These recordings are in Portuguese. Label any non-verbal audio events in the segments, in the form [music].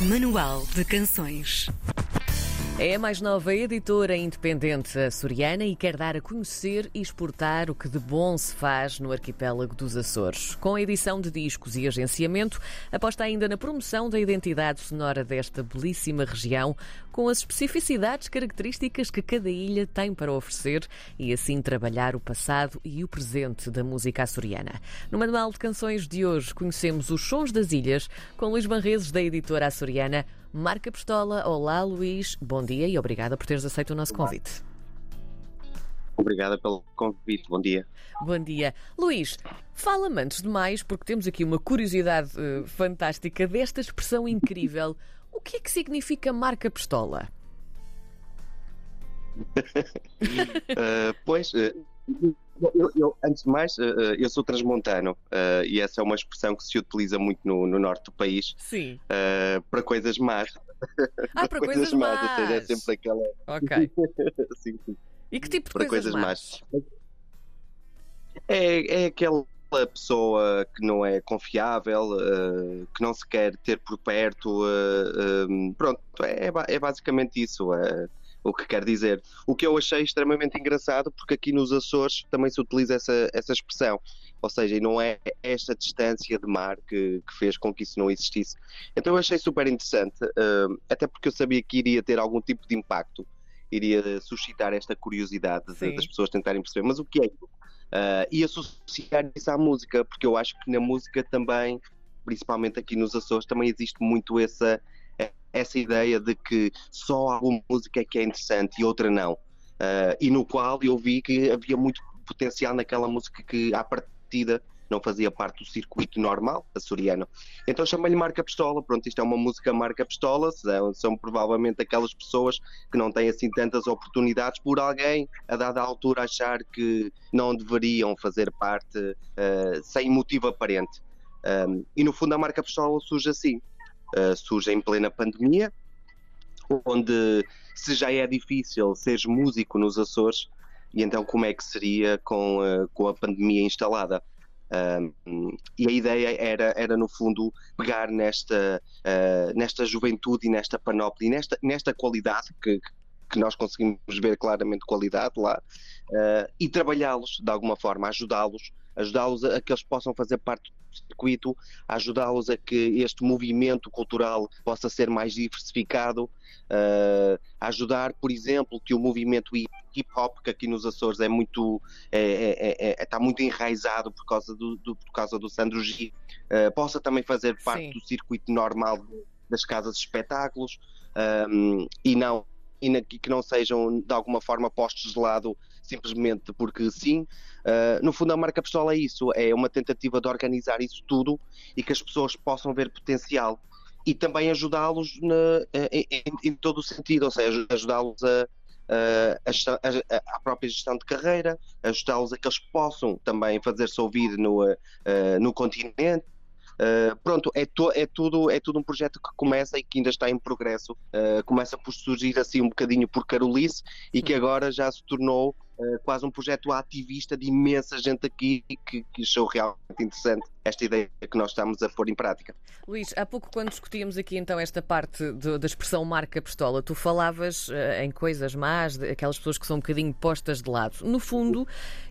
Manual de Canções. É a mais nova editora independente açoriana e quer dar a conhecer e exportar o que de bom se faz no arquipélago dos Açores. Com a edição de discos e agenciamento, aposta ainda na promoção da identidade sonora desta belíssima região, com as especificidades características que cada ilha tem para oferecer e assim trabalhar o passado e o presente da música açoriana. No Manual de Canções de hoje, conhecemos os sons das ilhas com Luís Banreses, da editora açoriana Marca Pistola. Olá, Luís. Bom dia e obrigada por teres aceito o nosso convite. Obrigada pelo convite. Bom dia. Bom dia. Luís, fala-me antes de mais, porque temos aqui uma curiosidade uh, fantástica desta expressão incrível. O que é que significa marca pistola? uh, [laughs] pois, uh, eu, eu, antes de mais, uh, eu sou transmontano uh, e essa é uma expressão que se utiliza muito no, no norte do país Sim. Uh, para coisas más. Ah, [laughs] para, coisas, coisas más. Ou seja, é sempre aquela. Ok. [laughs] sim, sim. E que tipo de para coisas, coisas más? más? É, é aquela pessoa que não é confiável, que não se quer ter por perto. pronto, é, é basicamente isso o que quer dizer. O que eu achei extremamente engraçado, porque aqui nos Açores também se utiliza essa, essa expressão. Ou seja, não é esta distância de mar que, que fez com que isso não existisse. Então eu achei super interessante, uh, até porque eu sabia que iria ter algum tipo de impacto, iria suscitar esta curiosidade de, das pessoas tentarem perceber. Mas o que é isso? Uh, e associar isso à música, porque eu acho que na música também, principalmente aqui nos Açores, também existe muito essa essa ideia de que só alguma música é que é interessante e outra não. Uh, e no qual eu vi que havia muito potencial naquela música que, à partida, não fazia parte do circuito normal açoriano. Então chamei-lhe Marca Pistola. Pronto, isto é uma música Marca Pistola. São, são, provavelmente aquelas pessoas que não têm assim tantas oportunidades por alguém, a dada altura, achar que não deveriam fazer parte uh, sem motivo aparente. Um, e no fundo a Marca Pistola surge assim uh, surge em plena pandemia, onde se já é difícil seres músico nos Açores, e então como é que seria com, uh, com a pandemia instalada? Um, e a ideia era, era no fundo, pegar nesta, uh, nesta juventude e nesta panóplia e nesta, nesta qualidade que, que nós conseguimos ver claramente qualidade lá uh, e trabalhá-los de alguma forma, ajudá-los, ajudá-los a, a que eles possam fazer parte circuito, ajudá-los a que este movimento cultural possa ser mais diversificado, uh, ajudar, por exemplo, que o movimento hip hop, que aqui nos Açores é muito é, é, é, está muito enraizado por causa do, do, por causa do Sandro G, uh, possa também fazer parte Sim. do circuito normal das casas de espetáculos um, e não e que não sejam de alguma forma postos de lado simplesmente porque sim. Uh, no fundo, a marca Pistola é isso: é uma tentativa de organizar isso tudo e que as pessoas possam ver potencial e também ajudá-los em, em, em, todo o sentido, ou seja, ajudá-los a, a, a, a, própria gestão de carreira, ajudá-los a que eles possam também fazer-se ouvir no, uh, no continente. Uh, pronto, é, to, é, tudo, é tudo um projeto que começa e que ainda está em progresso. Uh, começa por surgir assim um bocadinho por Carolice e que agora já se tornou uh, quase um projeto ativista de imensa gente aqui que, que achou realmente interessante esta ideia que nós estamos a pôr em prática. Luís, há pouco quando discutíamos aqui então esta parte de, da expressão marca pistola, tu falavas uh, em coisas más, de, aquelas pessoas que são um bocadinho postas de lado. No fundo,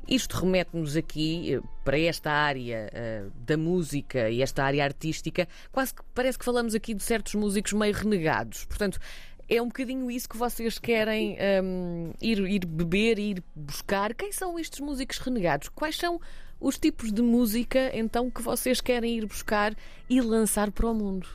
isto remete-nos aqui uh, para esta área uh, da música e esta área artística, quase que parece que falamos aqui de certos músicos meio renegados. Portanto, é um bocadinho isso que vocês querem um, ir, ir beber, ir buscar. Quem são estes músicos renegados? Quais são os tipos de música então que vocês querem ir buscar e lançar para o mundo?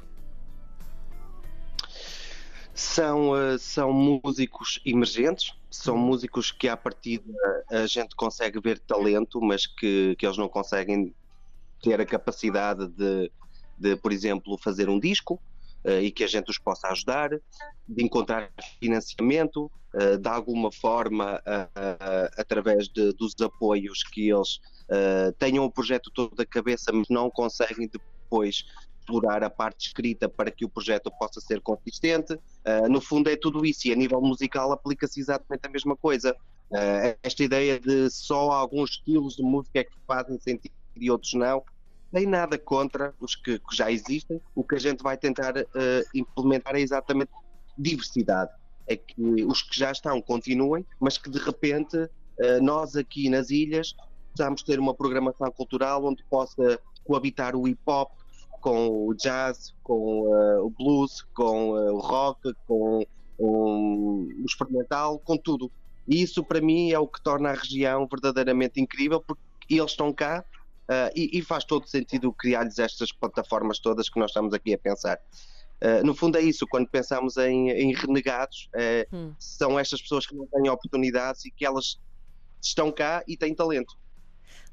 São, uh, são músicos emergentes, são músicos que à partida a gente consegue ver talento, mas que, que eles não conseguem ter a capacidade de, de por exemplo, fazer um disco, e que a gente os possa ajudar, de encontrar financiamento, uh, de alguma forma, uh, através de, dos apoios que eles tenham o projeto todo da cabeça, mas não conseguem depois explorar a parte escrita para que o projeto possa ser consistente. Uh, no fundo é tudo isso e a nível musical aplica-se exatamente a mesma coisa. Uh, esta ideia de só alguns estilos de música é que fazem sentido e outros não, sem nada contra os que, que, já existem. O que a gente vai tentar uh, implementar é exatamente diversidade. É que os que já estão continuem, mas que de repente uh, nós aqui nas ilhas possamos ter uma programação cultural onde possa coabitar o hip hop com o jazz, com uh, o blues, com o rock, com um, o experimental, com tudo. E isso para mim é o que torna a região verdadeiramente incrível, porque eles estão cá uh, e, e, faz todo sentido criar-lhes estas plataformas todas que nós estamos aqui a pensar. Uh, no fundo é isso, quando pensamos em, em renegados, uh, hum. são estas pessoas que não têm oportunidades e que elas estão cá e têm talento.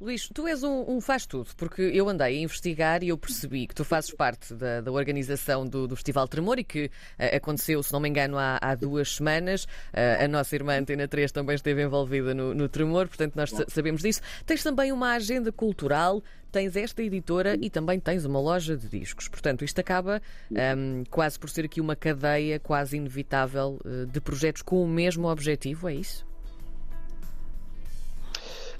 Luís, tu és um, um faz-tudo, porque eu andei a investigar e eu percebi que tu fazes parte da, da organização do, do, Festival Tremor e que uh, aconteceu, se não me engano, há, há duas semanas. Uh, a nossa irmã Antena 3 também esteve envolvida no, no Tremor, portanto nós sabemos disso. Tens também uma agenda cultural, tens esta editora e também tens uma loja de discos. Portanto, isto acaba um, ehm, quase por ser aqui uma cadeia quase inevitável uh, de projetos com o mesmo objetivo, é isso?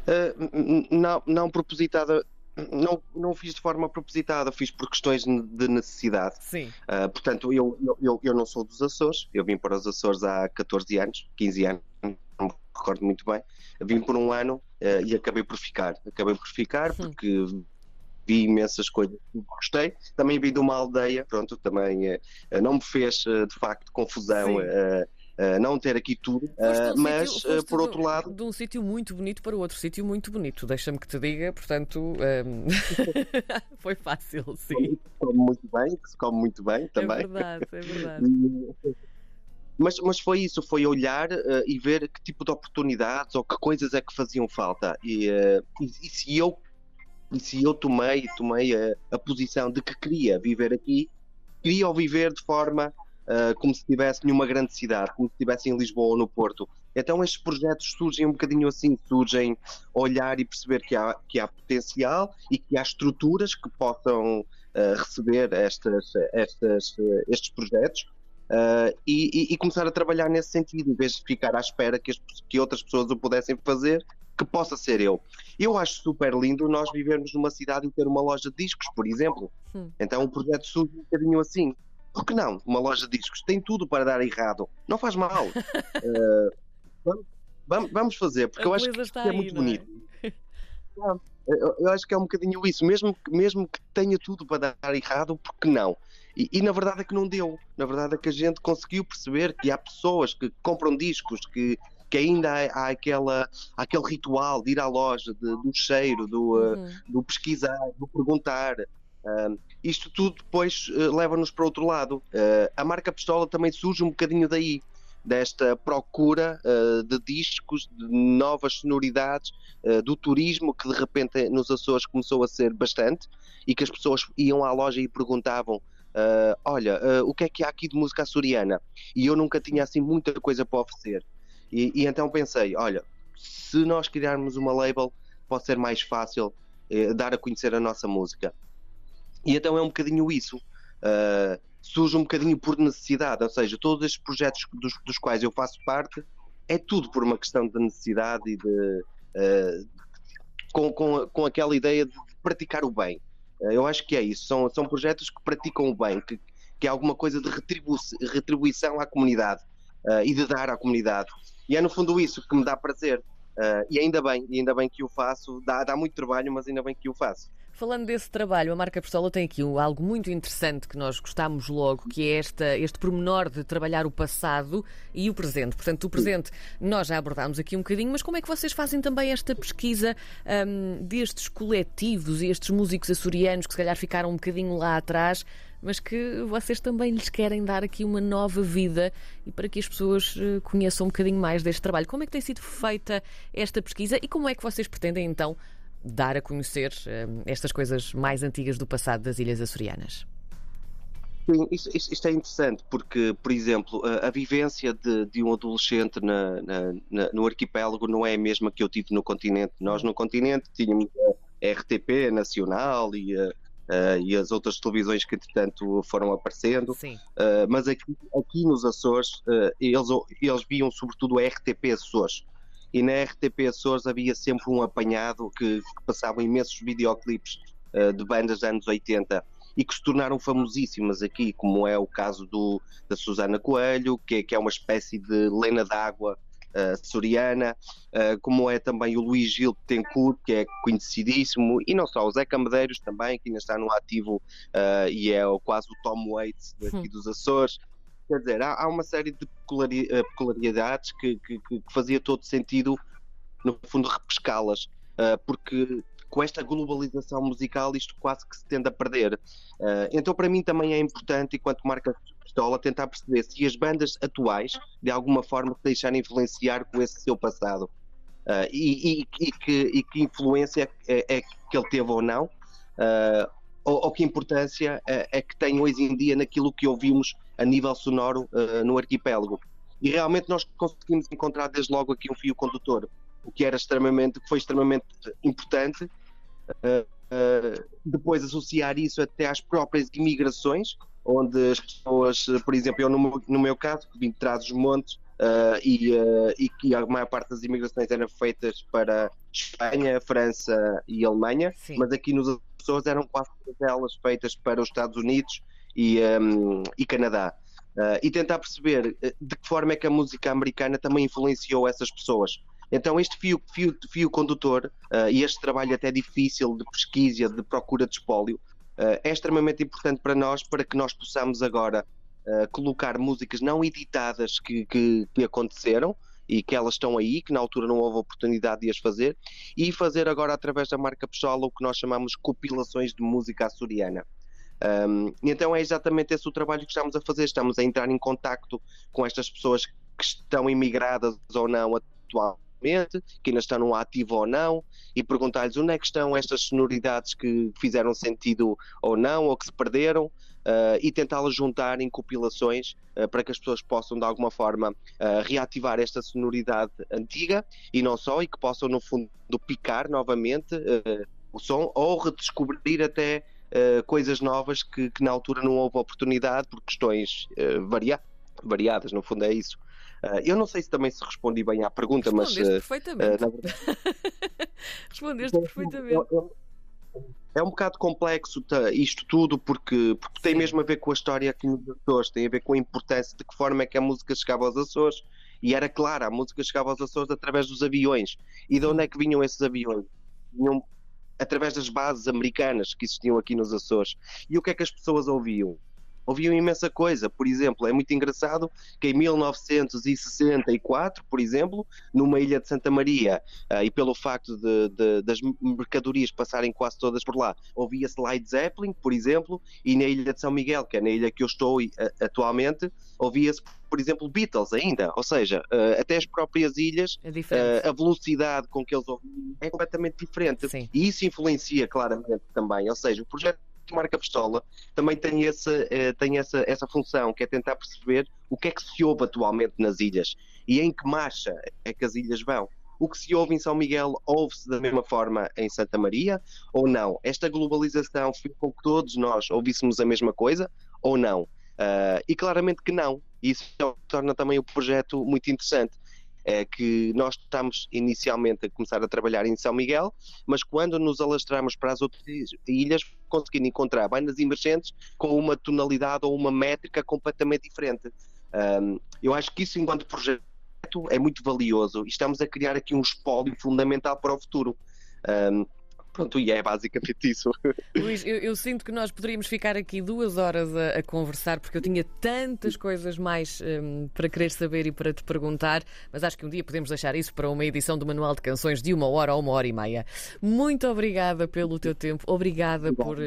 Uh, não, não propositada. Não, não fiz de forma propositada, fiz por questões de necessidade. Sim. Uh, portanto, eu, eu, eu não sou dos Açores, eu vim para os Açores há 14 anos, 15 anos, não me recordo muito bem. Vim por um ano uh, e acabei por ficar. Acabei por ficar hum. porque vi imensas coisas que gostei. Também vim de uma aldeia, pronto, também uh, não me fez de facto confusão. Sim não ter aqui tudo, uh, mas sítio, por outro lado. De um sítio muito bonito para outro sítio muito bonito, deixa-me que te diga, portanto um... Ehm, [laughs] foi fácil, sim. Se come muito bem, que se come muito bem também. É verdade, é verdade. [laughs] Mas, mas foi isso, foi olhar uh, e ver que tipo de oportunidades ou que coisas é que faziam falta. E, uh, e, e se eu e se eu tomei, tomei a, a, posição de que queria viver aqui, queria viver de forma uh, como se estivesse numa grande cidade, como se estivesse em Lisboa ou no Porto. Então estes projetos surgem um bocadinho assim, surgem olhar e perceber que há, que há potencial e que há estruturas que possam uh, receber estas, estas, estes projetos uh, e, e, começar a trabalhar nesse sentido, em vez de ficar à espera que, as, que outras pessoas o pudessem fazer, que possa ser eu. Eu acho super lindo nós vivermos numa cidade e ter uma loja de discos, por exemplo. Hum. Então o projeto surge um bocadinho assim. Por que não? Uma loja de discos tem tudo para dar errado. Não faz mal. [laughs] uh, vamos, vamos, fazer, porque eu acho que é aí, muito bonito. [laughs] É? Eu, eu, acho que é um bocadinho isso. Mesmo, mesmo que tenha tudo para dar errado, por que não? E, e, na verdade é que não deu. Na verdade é que a gente conseguiu perceber que há pessoas que compram discos, que, que ainda há, há aquela, há aquele ritual de ir à loja, de, do cheiro, do, uh, uhum. do pesquisar, do perguntar. Uh, isto tudo depois uh, leva-nos para outro lado. Uh, a marca Pistola também surge um bocadinho daí, desta procura uh, de discos, de novas sonoridades, do turismo que de repente nos Açores começou a ser bastante e que as pessoas iam à loja e perguntavam. olha, o que é que há aqui de música açoriana? E eu nunca tinha assim muita coisa para oferecer. E, e então pensei: olha, se nós criarmos uma label, pode ser mais fácil dar a conhecer a nossa música. E então é um bocadinho isso. Uh, surge um bocadinho por necessidade, ou seja, todos estes projetos dos, dos, quais eu faço parte é tudo por uma questão de necessidade e de. Uh, com, com, com aquela ideia de praticar o bem. Uh, eu acho que é isso. São, são projetos que praticam o bem, que, que é alguma coisa de retribu retribuição à comunidade e de dar à comunidade. E é no fundo isso que me dá prazer. e ainda bem, e ainda bem que o faço. Dá, dá muito trabalho, mas ainda bem que o faço. Falando desse trabalho, a marca Pistola tem aqui algo muito interessante que nós gostamos logo, que é esta, este pormenor de trabalhar o passado e o presente. Portanto, o presente nós já abordámos aqui um bocadinho, mas como é que vocês fazem também esta pesquisa um, destes coletivos e estes músicos açorianos que se calhar ficaram um bocadinho lá atrás, mas que vocês também lhes querem dar aqui uma nova vida e para que as pessoas eh, conheçam um bocadinho mais deste trabalho. Como é que tem sido feita esta pesquisa e como é que vocês pretendem então dar a conhecer uh, estas coisas mais antigas do passado das Ilhas Açorianas? Sim, isto, isto, é interessante porque, por exemplo, a, a vivência de, de, um adolescente na, na, na, no arquipélago não é a mesma que eu tive no continente. Nós no continente tínhamos a RTP nacional e, a, a, e as outras televisões que, entretanto, foram aparecendo. Uh, mas aqui, aqui nos Açores, uh, eles, eles viam sobretudo a RTP Açores e na RTP Açores havia sempre um apanhado que, que passava imensos videoclipes uh, de bandas dos anos 80 e que se tornaram famosíssimas aqui, como é o caso do, da Susana Coelho, que é, que é uma espécie de lena d'água uh, soriana, uh, como é também o Luís Gil Tencourt, que é conhecidíssimo, e não só, o Zé Camedeiros também, que ainda está no ativo uh, e é quase o Tom Waits aqui hum. dos Açores. Quer dizer, há, há uma série de peculiaridades que, que, que, fazia todo sentido, no fundo, repescá-las, porque com esta globalização musical isto quase que se tende a perder. Uh, então, para mim, também é importante, enquanto marca pistola, tentar perceber se as bandas atuais, de alguma forma, se deixarem influenciar com esse seu passado. Uh, e, e, e, que, e, que, influência é, é, que ele teve ou não, uh, ou, ou, que importância é, é, que tem hoje em dia naquilo que ouvimos a nível sonoro no arquipélago. E realmente nós conseguimos encontrar desde logo aqui um fio condutor, o que era extremamente, que foi extremamente importante Uh, uh, depois associar isso até às próprias imigrações, onde as pessoas, por exemplo, eu no meu, no meu caso, que vim de trás dos montes uh, e, e que a maior parte das imigrações eram feitas para Espanha, França e Alemanha, Sim. mas aqui nos Açores eram quase todas elas feitas para os Estados Unidos e, um, e Canadá. Uh, e tentar perceber de que forma é que a música americana também influenciou essas pessoas. Então, este fio, fio, fio condutor uh, e este trabalho até difícil de pesquisa, de procura de espólio, uh, é extremamente importante para nós, para que nós possamos agora colocar músicas não editadas que, que, que aconteceram, e que elas estão aí, que na altura não houve oportunidade de as fazer, e fazer agora através da marca Pessoal o que nós chamamos compilações de música açoriana. Um, então é exatamente esse o trabalho que estamos a fazer, estamos a entrar em contacto com estas pessoas que estão imigradas ou não atualmente que ainda estão no ativo ou não, e perguntar-lhes onde é que estão estas sonoridades que fizeram sentido ou não, ou que se perderam, uh, e tentá-las juntar em compilações uh, para que as pessoas possam, de alguma forma, uh, reativar esta sonoridade antiga e não só, e que possam, no fundo, picar novamente o som ou redescobrir até. Coisas novas que, que, na altura não houve oportunidade por questões varia variadas, no fundo é isso. Uh, eu não sei se também se respondi bem à pergunta, Respondeste mas. perfeitamente. Uh, verdade... [laughs] Respondeste perfeitamente. é um bocado complexo isto tudo porque, porque tem mesmo a ver com a história aqui nos Açores, tem a ver com a importância de que forma é que a música chegava aos Açores e era clara, a música chegava aos Açores através dos aviões. E de onde é que vinham esses aviões? Vinham através das bases americanas que existiam aqui nos Açores. E o que é que as pessoas ouviam? Ouviam imensa coisa. Por exemplo, é muito engraçado que em 1964, por exemplo, numa ilha de Santa Maria, uh, e pelo facto de, de, das mercadorias passarem quase todas por lá, ouvia-se Led Zeppelin, por exemplo, e na ilha de São Miguel, que é na ilha que eu estou uh, atualmente, ouvia-se por exemplo, Beatles ainda, ou seja, uh, até as próprias ilhas, é a velocidade com que eles ouviam é completamente diferente. Sim. E isso influencia claramente também, ou seja, o projeto marca pistola também tem, essa, eh, tem essa, essa função, que é tentar perceber o que é que se ouve atualmente nas ilhas e em que marcha é que as ilhas vão. O que se ouve em São Miguel ouve-se da mesma forma em Santa Maria ou não? Esta globalização fez com que todos nós ouvíssemos a mesma coisa ou não? Uh, e claramente que não. Isso torna também o projeto muito interessante é que nós estamos inicialmente a começar a trabalhar em São Miguel, mas quando nos alastramos para as outras ilhas, conseguindo encontrar bandas emergentes com uma tonalidade ou uma métrica completamente diferente. Um, eu acho que isso, enquanto projeto, é muito valioso e estamos a criar aqui um espólio fundamental para o futuro. Um, Pronto, e é basicamente isso. [laughs] Luís, eu, eu, sinto que nós poderíamos ficar aqui duas horas a, a conversar, porque eu tinha tantas coisas mais um, para querer saber e para te perguntar, mas acho que um dia podemos deixar isso para uma edição do Manual de Canções de uma hora ou uma hora e meia. Muito obrigada pelo teu tempo, obrigada por,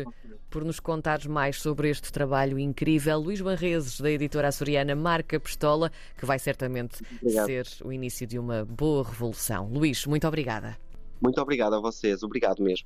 por nos contares mais sobre este trabalho incrível. Luís Barreses, da editora açoriana Marca Pistola, que vai certamente Obrigado. ser o início de uma boa revolução. Luís, muito obrigada. Muito obrigado a vocês, obrigado mesmo.